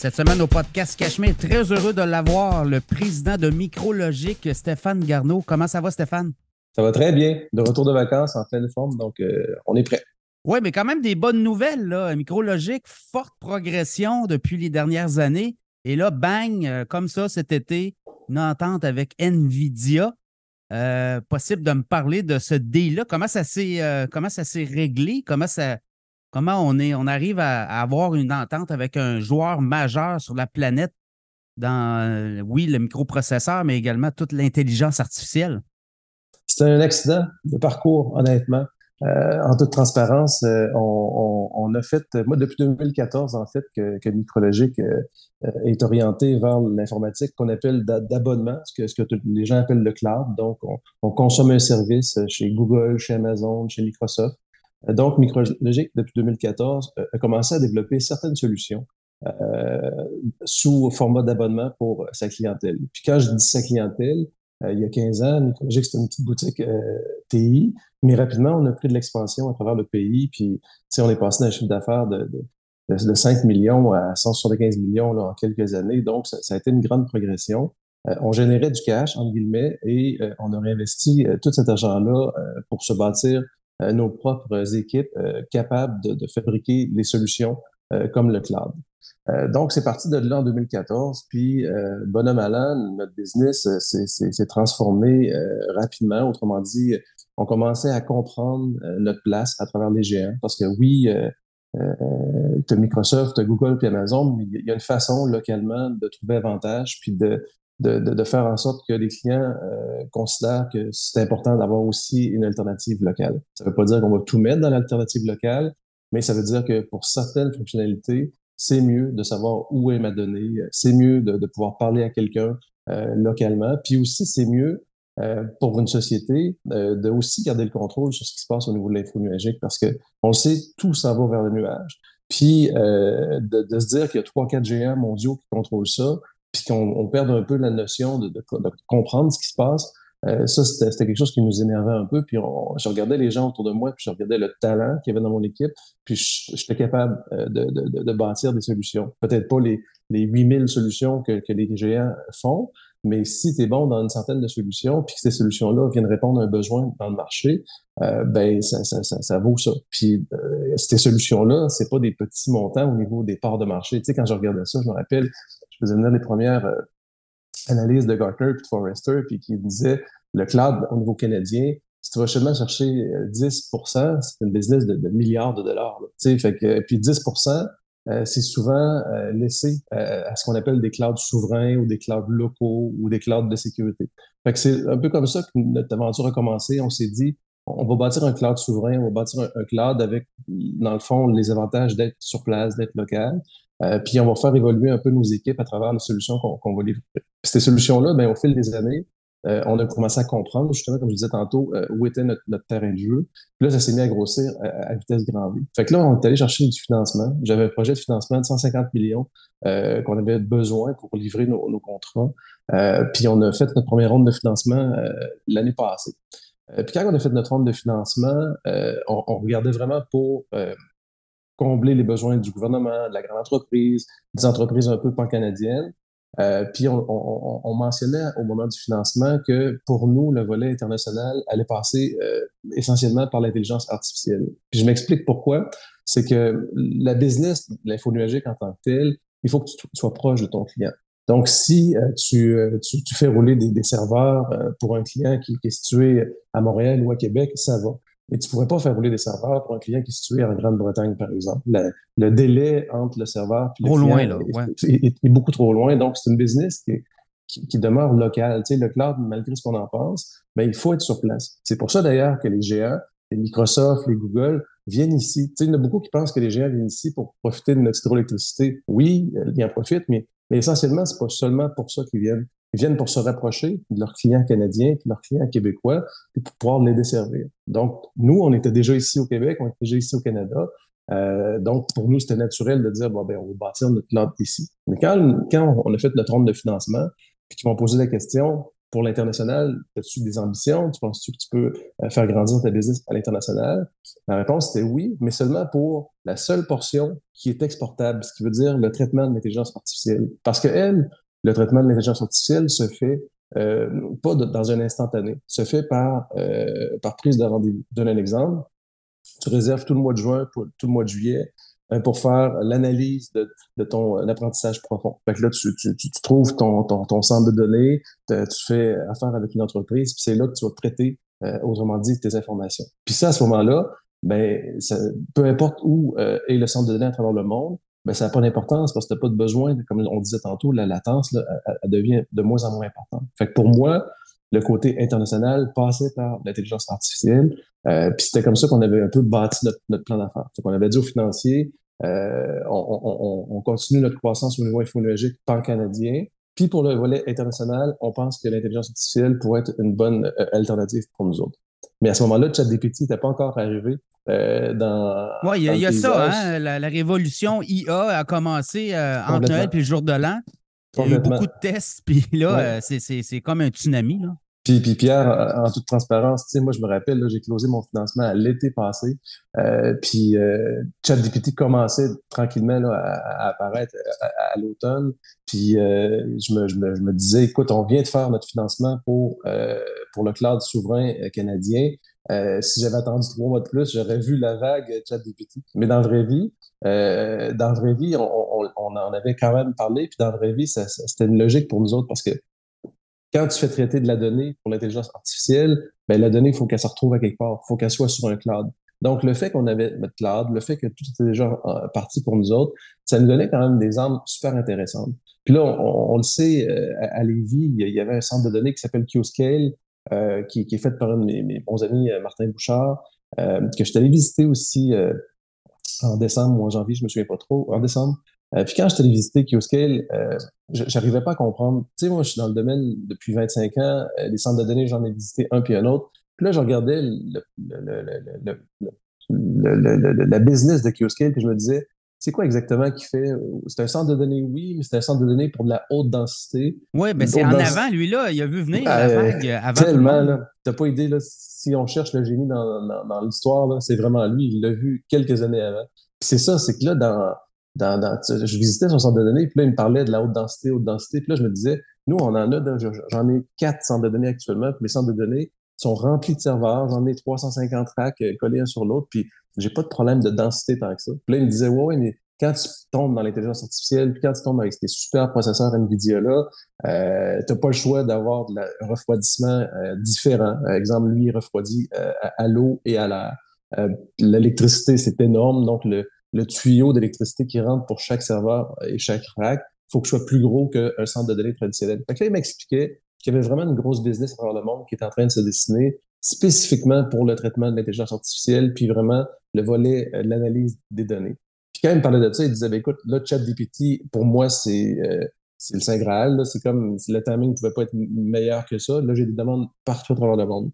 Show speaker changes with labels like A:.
A: Cette semaine au podcast Cachemire, très heureux de l'avoir, le président de Micrologique, Stéphane Garneau. Comment ça va, Stéphane?
B: Ça va très bien. De retour de vacances en pleine forme, donc euh, on est prêt.
A: Oui, mais quand même des bonnes nouvelles. Là. Micrologique, forte progression depuis les dernières années. Et là, bang, euh, comme ça cet été, une entente avec NVIDIA. Euh, possible de me parler de ce deal-là? Comment ça s'est comment ça s'est réglé? Comment ça, Comment on, est, on arrive à, avoir une entente avec un joueur majeur sur la planète dans, euh, oui, le microprocesseur, mais également toute l'intelligence artificielle?
B: C'est un accident de parcours, honnêtement. Euh, en toute transparence, euh, on, a fait, moi depuis 2014 en fait, que, que Micrologique est orienté vers l'informatique qu'on appelle d'abonnement, ce que, ce que les gens appellent le cloud. Donc, on, consomme un service chez Google, chez Amazon, chez Microsoft. Euh, donc, Micrologic, depuis 2014, euh, a commencé à développer certaines solutions euh, sous format d'abonnement pour sa clientèle. Puis quand je dis sa clientèle, il y a 15 ans, Micrologic, c'était une petite boutique TI, mais rapidement, on a pris de l'expansion à travers le pays, puis on est passé d'un chiffre d'affaires de, de, 5 millions à 175 millions là, en quelques années. Donc, ça, a été une grande progression. on générait du cash, entre guillemets, et on a réinvesti tout cet argent-là pour se bâtir euh, nos propres équipes euh, capables de, fabriquer les solutions euh, comme le cloud. donc, c'est parti de là en 2014. Puis, bonhomme à notre business s'est transformé rapidement. Autrement dit, on commençait à comprendre notre place à travers les géants. Parce que oui, tu as Microsoft, tu as Google puis Amazon, mais il y a une façon localement de trouver avantage puis de, de, de, faire en sorte que les clients euh, considèrent que c'est important d'avoir aussi une alternative locale. Ça ne veut pas dire qu'on va tout mettre dans l'alternative locale, mais ça veut dire que pour certaines fonctionnalités, c'est mieux de savoir où est ma donnée, c'est mieux de, de, pouvoir parler à quelqu'un euh, localement, puis aussi c'est mieux euh, pour une société euh, de aussi garder le contrôle sur ce qui se passe au niveau de l'info nuagique parce que on le sait, tout s'en va vers le nuage. Puis euh, de, de, se dire qu'il y a trois, quatre géants mondiaux qui contrôlent ça, puis qu'on on perde un peu la notion de, de, comprendre ce qui se passe. Euh, ça, c'était quelque chose qui nous énervait un peu. Puis je regardais les gens autour de moi, puis je regardais le talent qu'il y avait dans mon équipe, puis j'étais capable euh, de, de, de, bâtir des solutions. Peut-être pas les, les 8000 solutions que, que les géants font, mais si tu es bon dans une certaine de solutions, puis que ces solutions-là viennent répondre à un besoin dans le marché, euh, ben ça, ça, ça, vaut ça. Puis euh, ces solutions-là, c'est pas des petits montants au niveau des parts de marché. Tu sais, quand je regardais ça, je me rappelle, faisais venir les premières euh, analyses de Gartner puis de Forrester, puis qui disait le cloud au niveau canadien, si tu vas seulement chercher 10% euh, c'est une business de, milliards de dollars. Là, fait que, puis 10 euh, c'est souvent laissé à ce qu'on appelle des clouds souverains ou des clouds locaux ou des clouds de sécurité. C'est un peu comme ça que notre aventure a commencé. On s'est dit, on va bâtir un cloud souverain, on va bâtir un, cloud avec, dans le fond, les avantages d'être sur place, d'être local. Euh, puis on va faire évoluer un peu nos équipes à travers les solutions qu'on va livrer. ces solutions-là, ben, au fil des années, euh, on a commencé à comprendre, justement, comme je disais tantôt, euh, où était notre, terrain de jeu. Puis là, ça s'est mis à grossir à, vitesse grand V. Fait que là, on est allé chercher du financement. J'avais un projet de financement de 150 millions qu'on avait besoin pour livrer nos, nos contrats. puis on a fait notre première ronde de financement l'année passée. puis quand on a fait notre ronde de financement, on, on, regardait vraiment pour combler les besoins du gouvernement, de la grande entreprise, des entreprises un peu pan-canadiennes. Euh, puis on, on, on, mentionnait au moment du financement que pour nous, le volet international allait passer euh, essentiellement par l'intelligence artificielle. Puis je m'explique pourquoi. C'est que la business, l'info nuagique en tant que telle, il faut que tu sois proche de ton client. Donc, si euh, tu, tu, tu, fais rouler des, des serveurs pour un client qui, est situé à Montréal ou à Québec, ça va mais tu pourrais pas faire rouler des serveurs pour un client qui est situé en Grande-Bretagne, par exemple. Le, délai entre le serveur et le client
A: loin, là,
B: est, beaucoup trop loin. Donc, c'est une business qui, qui, demeure locale. Tu sais, le cloud, malgré ce qu'on en pense, ben, il faut être sur place. C'est pour ça, d'ailleurs, que les géants, les Microsoft, les Google, viennent ici. Tu sais, il y en a beaucoup qui pensent que les géants viennent ici pour profiter de notre hydroélectricité. Oui, ils en profitent, mais, mais essentiellement, c'est pas seulement pour ça qu'ils viennent. Ils viennent pour se rapprocher de leurs clients canadiens, de leurs clients québécois, et pour pouvoir les desservir. Donc, nous, on était déjà ici au Québec, on était déjà ici au Canada. Euh, donc, pour nous, c'était naturel de dire, bon, ben, on va bâtir notre plante ici. Mais quand, quand on a fait notre ronde de financement, puis qu'ils m'ont posé la question, pour l'international, as-tu des ambitions? Tu penses-tu que tu peux euh, faire grandir ta business à l'international? La réponse était oui, mais seulement pour la seule portion qui est exportable, ce qui veut dire le traitement de l'intelligence artificielle. Parce que elle, le traitement de l'intelligence artificielle se fait euh, pas dans un instantané, se fait par, euh, par prise de rendez-vous. Donne un exemple. Tu réserves tout le mois de juin, pour, tout le mois de juillet, euh, pour faire l'analyse de, de, ton apprentissage profond. Fait que là, tu, tu, tu, trouves ton, ton, ton, centre de données, tu fais affaire avec une entreprise, puis c'est là que tu vas traiter, euh, autrement dit, tes informations. Puis ça, à ce moment-là, ben, ça, peu importe où euh, est le centre de données à travers le monde, ben, ça n'a pas d'importance parce que tu n'as pas de besoin, comme on disait tantôt, la latence, là, elle, devient de moins en moins importante. Fait que pour moi, le côté international passait par l'intelligence artificielle. Euh, puis c'était comme ça qu'on avait un peu bâti notre, plan d'affaires. On avait dit aux financiers, euh, on, continue notre croissance au niveau infonologique pan-canadien. Puis pour le volet international, on pense que l'intelligence artificielle pourrait être une bonne euh, alternative pour nous autres. Mais à ce moment-là, ChatGPT n'était pas encore arrivé euh, dans.
A: Oui, il y a, ça, hein, la, révolution IA a commencé entre Noël et le jour de l'an. Il y a eu beaucoup de tests, puis là, c'est comme un tsunami. Là.
B: Puis, puis Pierre, en toute transparence, moi je me rappelle, j'ai closé mon financement l'été passé, euh, puis euh, ChatGPT commençait tranquillement là, à, apparaître à, l'automne, puis euh, je, me, je, me, je, me, disais, écoute, on vient de faire notre financement pour, euh, pour le cloud souverain euh, canadien. si j'avais attendu trois mois de plus, j'aurais vu la vague ChatGPT. Mais dans la vraie vie, dans la vraie vie, on, on, on, en avait quand même parlé, puis dans la vraie vie, c'était une logique pour nous autres parce que quand tu fais traiter de la donnée pour l'intelligence artificielle, ben, la donnée, il faut qu'elle se retrouve à quelque part. Il faut qu'elle soit sur un cloud. Donc, le fait qu'on avait notre cloud, le fait que tout était déjà euh, parti pour nous autres, ça nous donnait quand même des armes super intéressantes. Puis là, on, le sait, euh, à, Lévis, il y avait un centre de données qui s'appelle QScale, euh, qui, est fait par un de mes, bons amis, euh, Martin Bouchard, que je suis allé visiter aussi en décembre ou en janvier, je me souviens pas trop, en décembre. Euh, puis quand je suis allé visiter QScale, euh, j'arrivais pas à comprendre. Tu sais, moi, je suis dans le domaine depuis 25 ans. Euh, les centres de données, j'en ai visité un puis un autre. Puis là, je regardais le, le, la business de QScale, puis je me disais, c'est quoi exactement qui fait? C'est un centre de données, oui, mais c'est un centre de données pour de la haute densité.
A: Oui, mais c'est en avant, lui, là. Il a vu venir la vague avant.
B: Tellement, là. T'as pas idée, là. Si on cherche le génie dans, dans, dans l'histoire, là, c'est vraiment lui. Il l'a vu quelques années avant. c'est ça, c'est que là, dans, je visitais son centre de données, puis là, il me parlait de la haute densité, haute densité. Puis là, je me disais, nous, on en a, j'en ai quatre centres de données actuellement, puis mes centres de données sont remplis de serveurs. J'en ai 350 racks euh, collés un sur l'autre, puis j'ai pas de problème de densité tant que ça. Puis là, il me disait, ouais, mais quand tu tombes dans l'intelligence artificielle, puis quand tu tombes avec ces super processeurs NVIDIA-là, euh, tu n'as pas le choix d'avoir un refroidissement euh, différent. Par exemple, lui, il refroidit euh, à, l'eau et à l'air. L'électricité, c'est énorme, donc le, tuyau d'électricité qui rentre pour chaque serveur et chaque rack, faut que ce soit plus gros qu'un centre de données traditionnel. Fait que là, il m'expliquait qu'il y avait vraiment une grosse business à travers le monde qui est en train de se dessiner spécifiquement pour le traitement de l'intelligence artificielle, puis vraiment le volet euh, l'analyse des données. Puis quand il me parlait de ça, il disait, ben, écoute, là, ChatGPT, pour moi, c'est euh, c'est le Saint Graal. C'est comme si le timing ne pouvait pas être meilleur que ça. Là, j'ai des demandes partout à travers le monde.